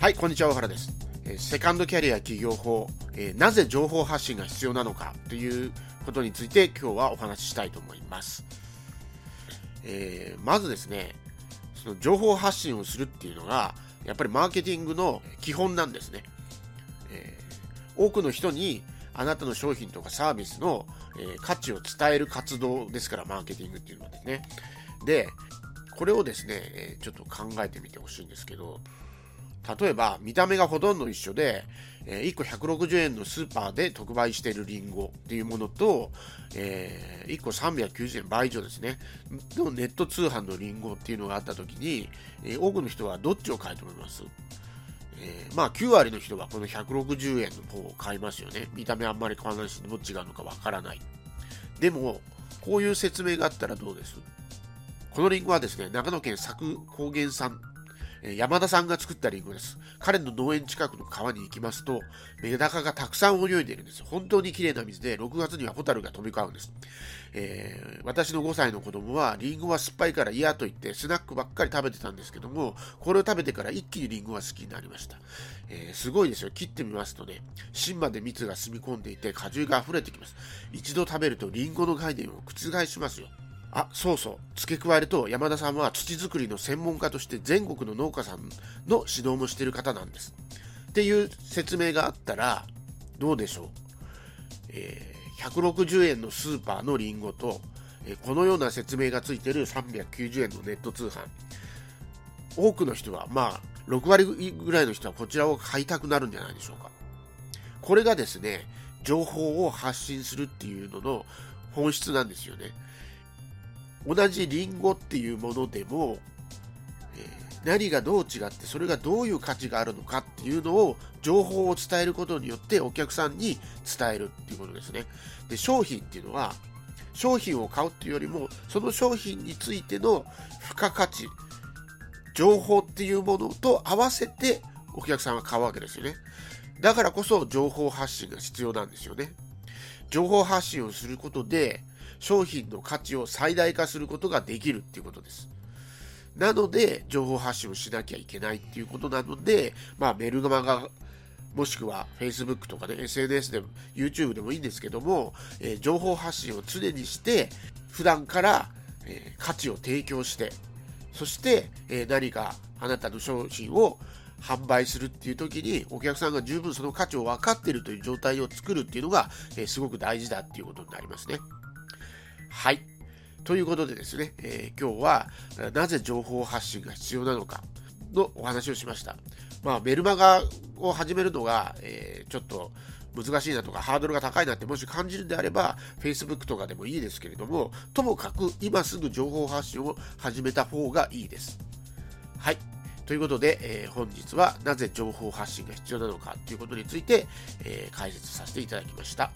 はい、こんにちは、小原です。セカンドキャリア企業法、えなぜ情報発信が必要なのかということについて今日はお話ししたいと思います。えーまずですね、その情報発信をするっていうのが、やっぱりマーケティングの基本なんですね。えー多くの人にあなたの商品とかサービスの、え価値を伝える活動ですから、マーケティングっていうのはですね。で、これをですね、えちょっと考えてみてほしいんですけど、例えば見た目がほとんど一緒で、え1個160円のスーパーで特売しているリンゴっていうものと、え1個390円倍以上ですね。のネット通販のリンゴっていうのがあった時に、え多くの人はどっちを買いと思います？えーまあ9割の人はこの160円の方を買いますよね。見た目あんまり変わらないしどっちがあるのかわからない。でもこういう説明があったらどうです？このリンゴはですね長野県佐久高原産え山田さんが作ったリンゴです。彼の農園近くの川に行きますと、メダカがたくさん泳いでいるんです。本当に綺麗な水で、6月にはホタルが飛び交うんです。えー私の5歳の子供は、リンゴは酸っぱいから嫌と言って、スナックばっかり食べてたんですけども、これを食べてから一気にリンゴが好きになりました。えーすごいですよ。切ってみますとね、芯まで蜜が染み込んでいて、果汁が溢れてきます。一度食べるとリンゴの概念を覆しますよ。あそうそう。付け加えると山田さんは土作りの専門家として全国の農家さんの指導もしている方なんです。っていう説明があったらどうでしょう、えー160円のスーパーのリンゴと、えーこのような説明がついている390円のネット通販。多くの人はまあ6割ぐらいの人はこちらを買いたくなるんじゃないでしょうか。これがですね情報を発信するっていうのの本質なんですよね。同じリンゴっていうものでも、何がどう違ってそれがどういう価値があるのかっていうのを情報を伝えることによってお客さんに伝えるっていうことですね。で商品っていうのは商品を買うっていうよりもその商品についての付加価値情報っていうものと合わせてお客さんは買うわけですよね。だからこそ情報発信が必要なんですよね。情報発信をすることで商品の価値を最大化することができるっていうことです。なので、情報発信をしなきゃいけないっていうことなので、まあ、メルマガ、もしくは Facebook とかね、SNS でも YouTube でもいいんですけども、えー情報発信を常にして、普段から、えー価値を提供して、そして、えー何かあなたの商品を販売するっていう時にお客さんが十分その価値を分かっているという状態を作るっていうのが、えすごく大事だっていうことになりますね。はい。ということでですね、えー今日はなぜ情報発信が必要なのかのお話をしました。まあ、メルマガを始めるのが、えーちょっと難しいなとかハードルが高いなってもし感じるんであれば Facebook とかでもいいですけれどもともかく今すぐ情報発信を始めた方がいいです。はい。ということで、えー本日はなぜ情報発信が必要なのかということについて、えー解説させていただきました。